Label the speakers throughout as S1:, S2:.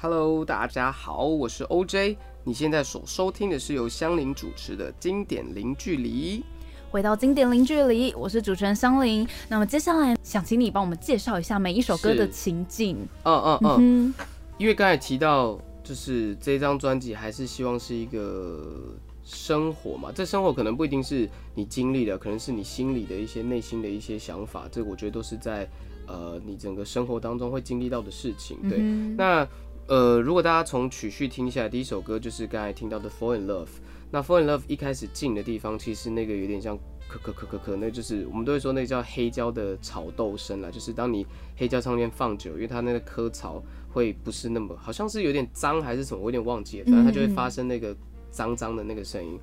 S1: Hello，大家好，我是 OJ。你现在所收听的是由香菱主持的经典零距离。
S2: 回到经典零距离，我是主持人香菱。那么接下来想请你帮我们介绍一下每一首歌的情境。
S1: 嗯嗯嗯，因为刚才提到，就是这张专辑还是希望是一个生活嘛。这生活可能不一定是你经历的，可能是你心里的一些内心的一些想法。这我觉得都是在呃你整个生活当中会经历到的事情。对，那呃如果大家从曲序听下来，第一首歌就是刚才听到的《Fall in Love》。那《Fall in Love》一开始进的地方，其实那个有点像咳咳咳咳咳，那就是我们都会说那叫黑胶的炒豆声啦。就是当你黑胶唱片放久，因为它那个颗槽会不是那么，好像是有点脏还是什么，我有点忘记了。反正它就会发生那个脏脏的那个声音。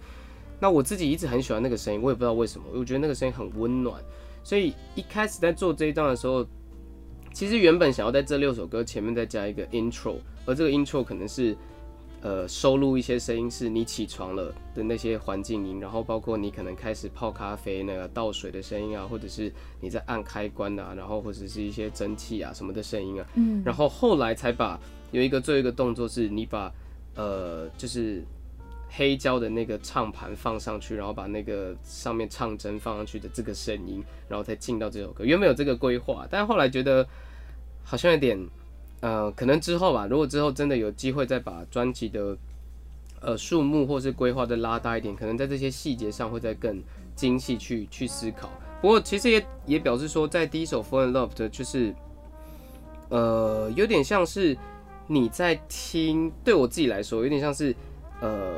S1: 那我自己一直很喜欢那个声音，我也不知道为什么，我觉得那个声音很温暖。所以一开始在做这一段的时候，其实原本想要在这六首歌前面再加一个 intro，而这个 intro 可能是。呃，收录一些声音是你起床了的那些环境音，然后包括你可能开始泡咖啡那个倒水的声音啊，或者是你在按开关啊，然后或者是一些蒸汽啊什么的声音啊。嗯。然后后来才把有一个最后一个动作是你把呃就是黑胶的那个唱盘放上去，然后把那个上面唱针放上去的这个声音，然后再进到这首歌。原本有这个规划，但后来觉得好像有点。呃，可能之后吧，如果之后真的有机会再把专辑的呃数目或是规划的拉大一点，可能在这些细节上会再更精细去去思考。不过其实也也表示说，在第一首《Fall in Love》的，就是呃有点像是你在听，对我自己来说有点像是呃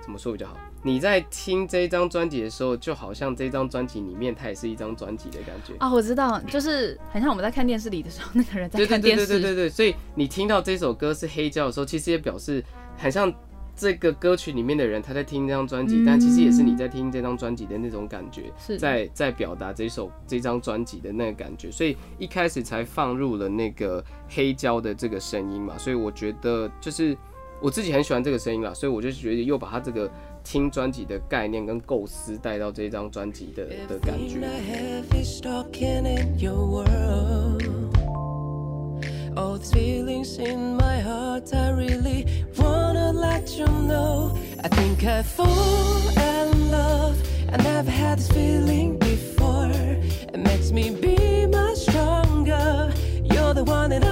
S1: 怎么说比较好？你在听这张专辑的时候，就好像这张专辑里面它也是一张专辑的感觉
S2: 啊！我知道，就是很像我们在看电视里的时候，那个人在看电视。
S1: 对对对对对所以你听到这首歌是黑胶的时候，其实也表示很像这个歌曲里面的人他在听这张专辑，但其实也是你在听这张专辑的那种感觉，在在表达这首这张专辑的那个感觉。所以一开始才放入了那个黑胶的这个声音嘛。所以我觉得就是我自己很喜欢这个声音啦，所以我就觉得又把它这个。听专辑的概念跟构思带到这张专辑的的感觉。All these feelings in my heart, I really wanna let you know. I think I fall in love. I never had this feeling before. It makes me be much stronger. You're the one that I'm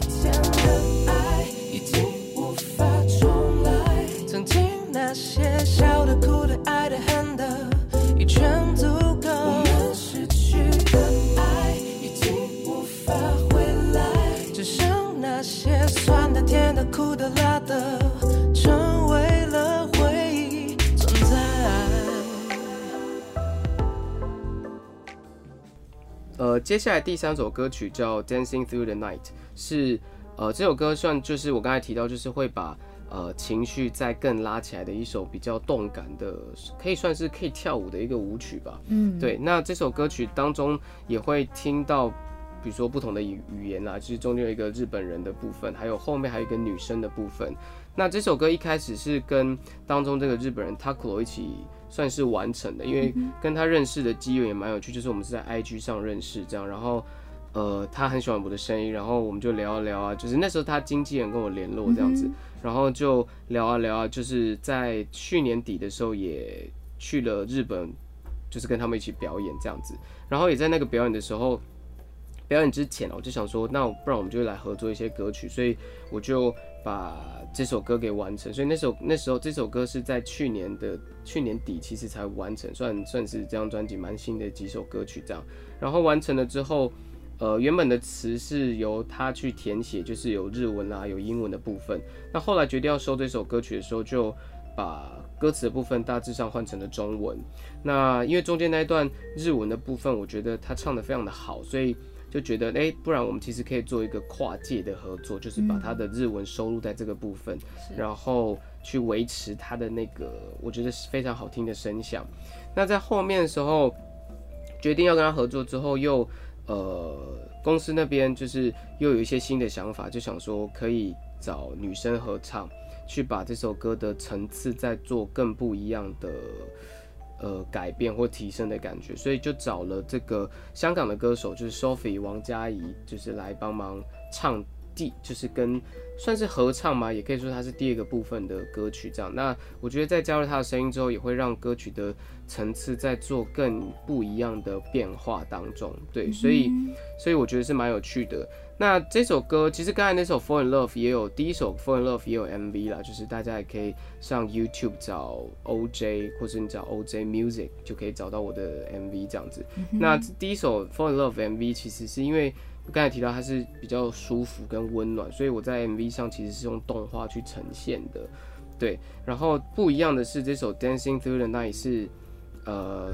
S1: 甜的爱已经无法重来，曾经那些笑的、哭的、爱
S2: 的、恨的，已全足够。我们失去的爱已经无法回来，只剩那些酸的、甜的、苦的、辣的。
S1: 接下来第三首歌曲叫《Dancing Through the Night》，是呃这首歌算就是我刚才提到，就是会把呃情绪再更拉起来的一首比较动感的，可以算是可以跳舞的一个舞曲吧。嗯，对。那这首歌曲当中也会听到，比如说不同的语语言啦，就是中间有一个日本人的部分，还有后面还有一个女生的部分。那这首歌一开始是跟当中这个日本人 Takuro 一起。算是完成的，因为跟他认识的机缘也蛮有趣，就是我们是在 IG 上认识这样，然后呃，他很喜欢我的声音，然后我们就聊啊聊啊，就是那时候他经纪人跟我联络这样子，然后就聊啊聊啊，就是在去年底的时候也去了日本，就是跟他们一起表演这样子，然后也在那个表演的时候。表演之前我就想说，那不然我们就来合作一些歌曲，所以我就把这首歌给完成。所以那首那时候这首歌是在去年的去年底，其实才完成，算算是这张专辑蛮新的几首歌曲这样。然后完成了之后，呃，原本的词是由他去填写，就是有日文啊，有英文的部分。那后来决定要收这首歌曲的时候，就把歌词的部分大致上换成了中文。那因为中间那一段日文的部分，我觉得他唱的非常的好，所以。就觉得哎，不然我们其实可以做一个跨界的合作，就是把他的日文收录在这个部分，然后去维持他的那个我觉得是非常好听的声响。那在后面的时候，决定要跟他合作之后，又呃公司那边就是又有一些新的想法，就想说可以找女生合唱，去把这首歌的层次再做更不一样的。呃，改变或提升的感觉，所以就找了这个香港的歌手，就是 Sophie 王嘉怡，就是来帮忙唱第，就是跟算是合唱嘛，也可以说它是第二个部分的歌曲这样。那我觉得在加入他的声音之后，也会让歌曲的层次在做更不一样的变化当中。对，所以所以我觉得是蛮有趣的。那这首歌其实刚才那首《Fall in Love》也有第一首《Fall in Love》也有 MV 啦，就是大家也可以上 YouTube 找 OJ，或者你找 OJ Music 就可以找到我的 MV 这样子。那第一首《Fall in Love》MV 其实是因为刚才提到它是比较舒服跟温暖，所以我在 MV 上其实是用动画去呈现的。对，然后不一样的是这首《Dancing Through the Night》是呃。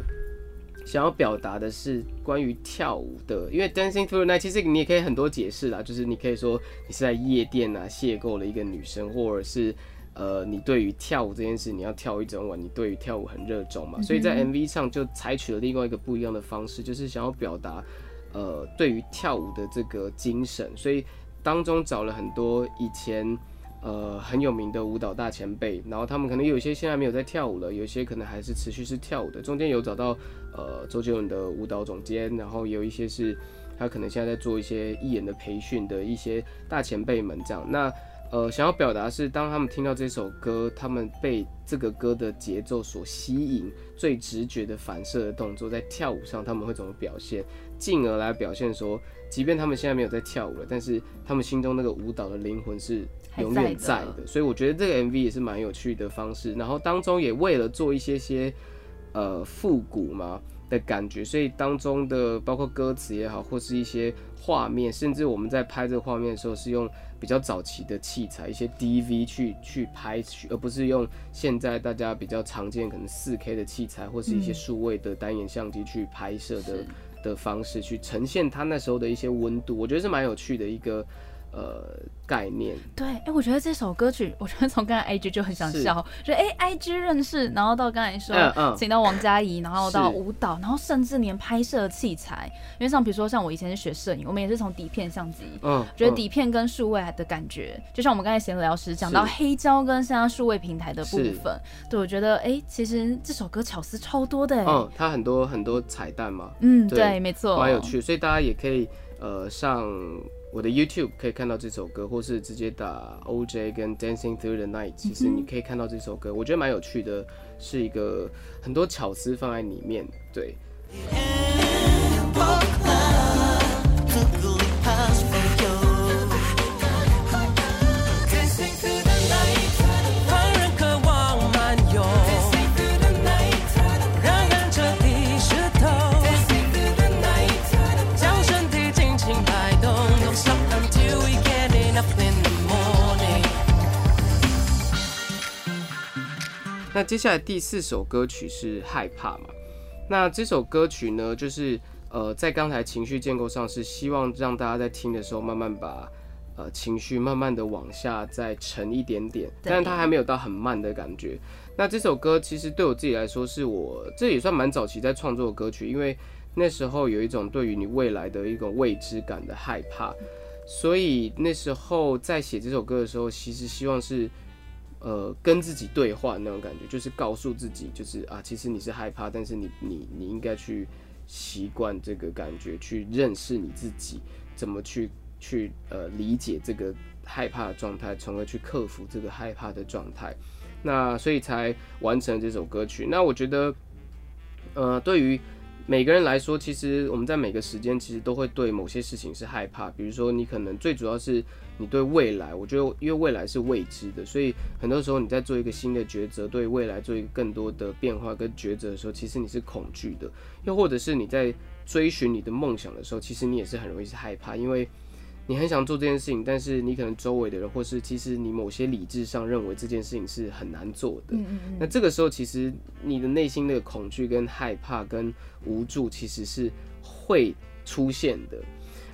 S1: 想要表达的是关于跳舞的，因为 dancing through night，其实你也可以很多解释啦，就是你可以说你是在夜店啊邂逅了一个女生，或者是呃你对于跳舞这件事你要跳一整晚，你对于跳舞很热衷嘛，所以在 MV 上就采取了另外一个不一样的方式，就是想要表达呃对于跳舞的这个精神，所以当中找了很多以前。呃，很有名的舞蹈大前辈，然后他们可能有些现在没有在跳舞了，有些可能还是持续是跳舞的。中间有找到呃周杰伦的舞蹈总监，然后有一些是他可能现在在做一些艺人的培训的一些大前辈们这样。那呃，想要表达是，当他们听到这首歌，他们被这个歌的节奏所吸引，最直觉的反射的动作，在跳舞上他们会怎么表现，进而来表现说，即便他们现在没有在跳舞了，但是他们心中那个舞蹈的灵魂是。永远在的，所以我觉得这个 MV 也是蛮有趣的方式。然后当中也为了做一些些呃复古嘛的感觉，所以当中的包括歌词也好，或是一些画面，甚至我们在拍这个画面的时候是用比较早期的器材，一些 DV 去去拍，而不是用现在大家比较常见可能 4K 的器材，或是一些数位的单眼相机去拍摄的的方式，去呈现它那时候的一些温度。我觉得是蛮有趣的一个。呃，概念。
S2: 对，哎，我觉得这首歌曲，我觉得从刚才 IG 就很想笑，就哎，IG 认识，然后到刚才说，请到王嘉怡，然后到舞蹈，然后甚至连拍摄器材，因为像比如说像我以前是学摄影，我们也是从底片相机，嗯，觉得底片跟数位的感觉，就像我们刚才闲聊时讲到黑胶跟现在数位平台的部分，对我觉得哎，其实这首歌巧思超多的，
S1: 嗯，它很多很多彩蛋嘛，
S2: 嗯，对，没错，
S1: 蛮有趣，所以大家也可以呃上。我的 YouTube 可以看到这首歌，或是直接打 OJ 跟 Dancing Through the Night，其实你可以看到这首歌，我觉得蛮有趣的，是一个很多巧思放在里面，对。接下来第四首歌曲是害怕嘛？那这首歌曲呢，就是呃，在刚才情绪建构上是希望让大家在听的时候慢慢把呃情绪慢慢的往下再沉一点点，但是它还没有到很慢的感觉。那这首歌其实对我自己来说，是我这也算蛮早期在创作的歌曲，因为那时候有一种对于你未来的一种未知感的害怕，所以那时候在写这首歌的时候，其实希望是。呃，跟自己对话那种感觉，就是告诉自己，就是啊，其实你是害怕，但是你你你应该去习惯这个感觉，去认识你自己，怎么去去呃理解这个害怕的状态，从而去克服这个害怕的状态。那所以才完成这首歌曲。那我觉得，呃，对于每个人来说，其实我们在每个时间其实都会对某些事情是害怕。比如说，你可能最主要是你对未来，我觉得因为未来是未知的，所以很多时候你在做一个新的抉择，对未来做一个更多的变化跟抉择的时候，其实你是恐惧的。又或者是你在追寻你的梦想的时候，其实你也是很容易是害怕，因为。你很想做这件事情，但是你可能周围的人，或是其实你某些理智上认为这件事情是很难做的。嗯嗯嗯。那这个时候，其实你的内心的恐惧、跟害怕、跟无助，其实是会出现的。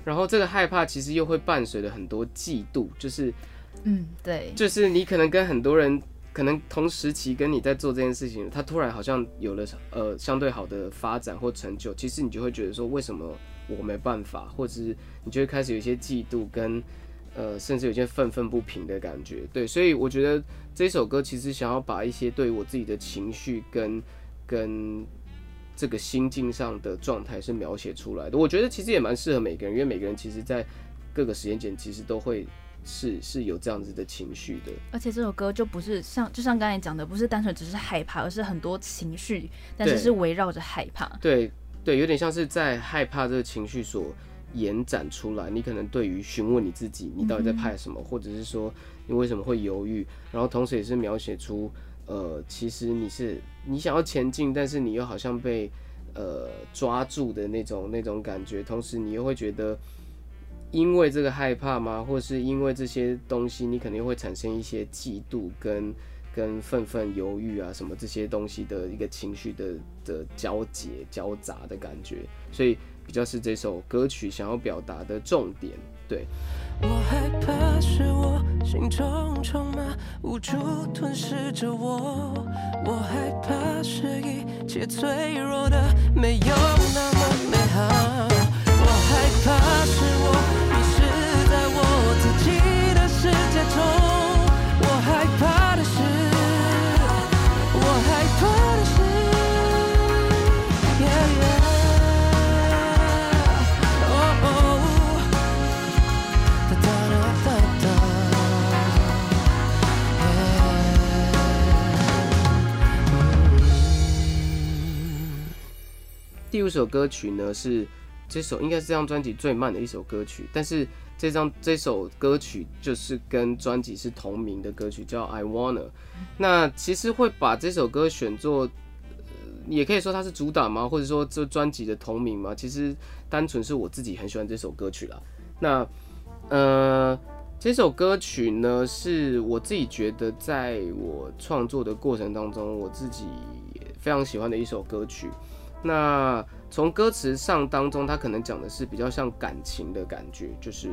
S1: 然后这个害怕其实又会伴随着很多嫉妒，就是，
S2: 嗯，对，
S1: 就是你可能跟很多人可能同时期跟你在做这件事情，他突然好像有了呃相对好的发展或成就，其实你就会觉得说，为什么？我没办法，或者是你就会开始有一些嫉妒跟，呃，甚至有些愤愤不平的感觉。对，所以我觉得这首歌其实想要把一些对我自己的情绪跟跟这个心境上的状态是描写出来的。我觉得其实也蛮适合每个人，因为每个人其实在各个时间点其实都会是是有这样子的情绪的。
S2: 而且这首歌就不是像就像刚才讲的，不是单纯只是害怕，而是很多情绪，但是是围绕着害怕。
S1: 对。对，有点像是在害怕这个情绪所延展出来。你可能对于询问你自己，你到底在怕什么，或者是说你为什么会犹豫，然后同时也是描写出，呃，其实你是你想要前进，但是你又好像被呃抓住的那种那种感觉。同时你又会觉得，因为这个害怕吗？或是因为这些东西，你肯定会产生一些嫉妒跟。跟愤愤犹豫啊，什么这些东西的一个情绪的的交结交杂的感觉，所以比较是这首歌曲想要表达的重点。对。
S3: 我害怕是我心中充满无助吞噬着我，我害怕是一切脆弱的没有那么美好，我害怕是我
S1: 第五首歌曲呢是这首应该是这张专辑最慢的一首歌曲，但是这张这首歌曲就是跟专辑是同名的歌曲，叫 I Wanna。那其实会把这首歌选作，也可以说它是主打吗？或者说这专辑的同名吗？其实单纯是我自己很喜欢这首歌曲啦。那呃，这首歌曲呢是我自己觉得在我创作的过程当中，我自己非常喜欢的一首歌曲。那从歌词上当中，他可能讲的是比较像感情的感觉，就是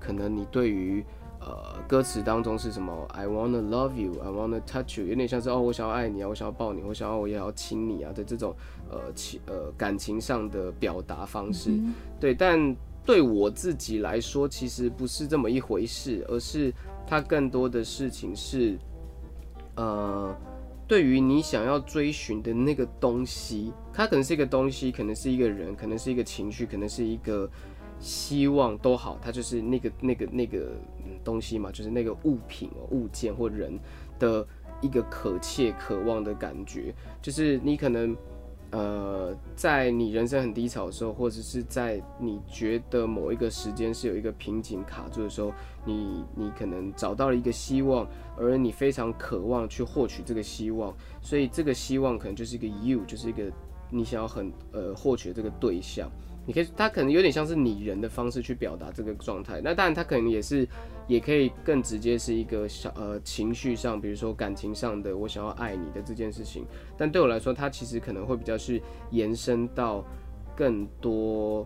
S1: 可能你对于呃歌词当中是什么，I wanna love you，I wanna touch you，有点像是哦，我想要爱你啊，我想要抱你，我想要我也要亲你啊的这种呃情呃感情上的表达方式。对，但对我自己来说，其实不是这么一回事，而是它更多的事情是呃。对于你想要追寻的那个东西，它可能是一个东西，可能是一个人，可能是一个情绪，可能是一个希望都好，它就是那个那个那个东西嘛，就是那个物品、物件或人的一个可切、渴望的感觉，就是你可能。呃，在你人生很低潮的时候，或者是在你觉得某一个时间是有一个瓶颈卡住的时候，你你可能找到了一个希望，而你非常渴望去获取这个希望，所以这个希望可能就是一个 you，就是一个你想要很呃获取这个对象。你可以，他可能有点像是拟人的方式去表达这个状态。那当然，他可能也是，也可以更直接是一个小呃情绪上，比如说感情上的我想要爱你的这件事情。但对我来说，它其实可能会比较是延伸到更多，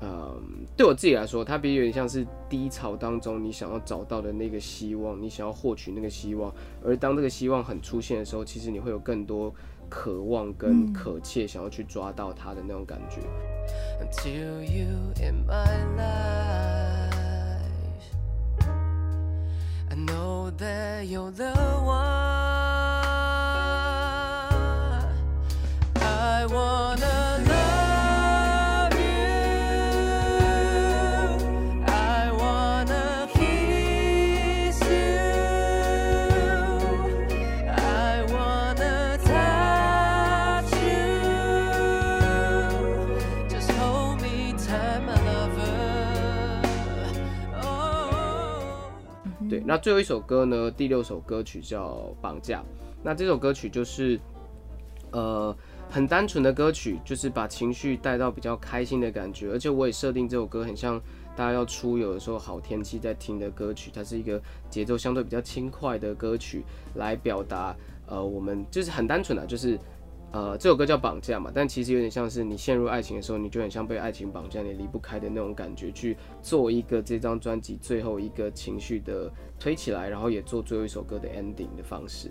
S1: 嗯，对我自己来说，它比有点像是低潮当中你想要找到的那个希望，你想要获取那个希望。而当这个希望很出现的时候，其实你会有更多。渴望跟渴切，想要去抓到他的那种感觉。
S3: I wanna love
S1: 对，那最后一首歌呢，第六首歌曲叫《绑架》。那这首歌曲就是，呃，很单纯的歌曲，就是把情绪带到比较开心的感觉。而且我也设定这首歌很像大家要出游的时候好天气在听的歌曲，它是一个节奏相对比较轻快的歌曲，来表达呃我们就是很单纯的，就是。呃，这首歌叫绑架嘛，但其实有点像是你陷入爱情的时候，你就很像被爱情绑架，你离不开的那种感觉，去做一个这张专辑最后一个情绪的推起来，然后也做最后一首歌的 ending 的方式。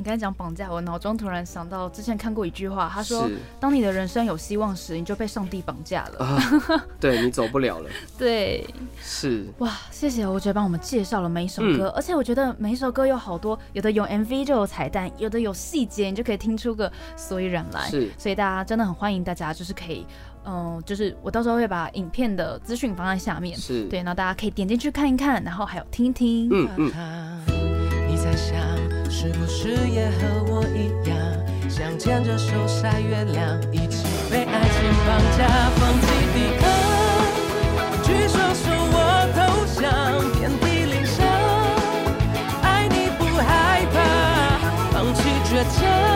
S2: 你刚才讲绑架，我脑中突然想到之前看过一句话，他说：“当你的人生有希望时，你就被上帝绑架了，
S1: 对你走不了了。”
S2: 对，
S1: 是
S2: 哇，谢谢我觉帮我们介绍了每一首歌，而且我觉得每一首歌有好多，有的有 MV 就有彩蛋，有的有细节，你就可以听出个所以然来。
S1: 是，
S2: 所以大家真的很欢迎大家，就是可以，嗯，就是我到时候会把影片的资讯放在下面，
S1: 是
S2: 对，然后大家可以点进去看一看，然后还有听听。嗯嗯。在想？是不是也和我一样，想牵着手晒月亮，一起被爱情绑架，放弃抵抗，举双手我投降，遍体鳞伤，爱你不害怕，放弃倔强。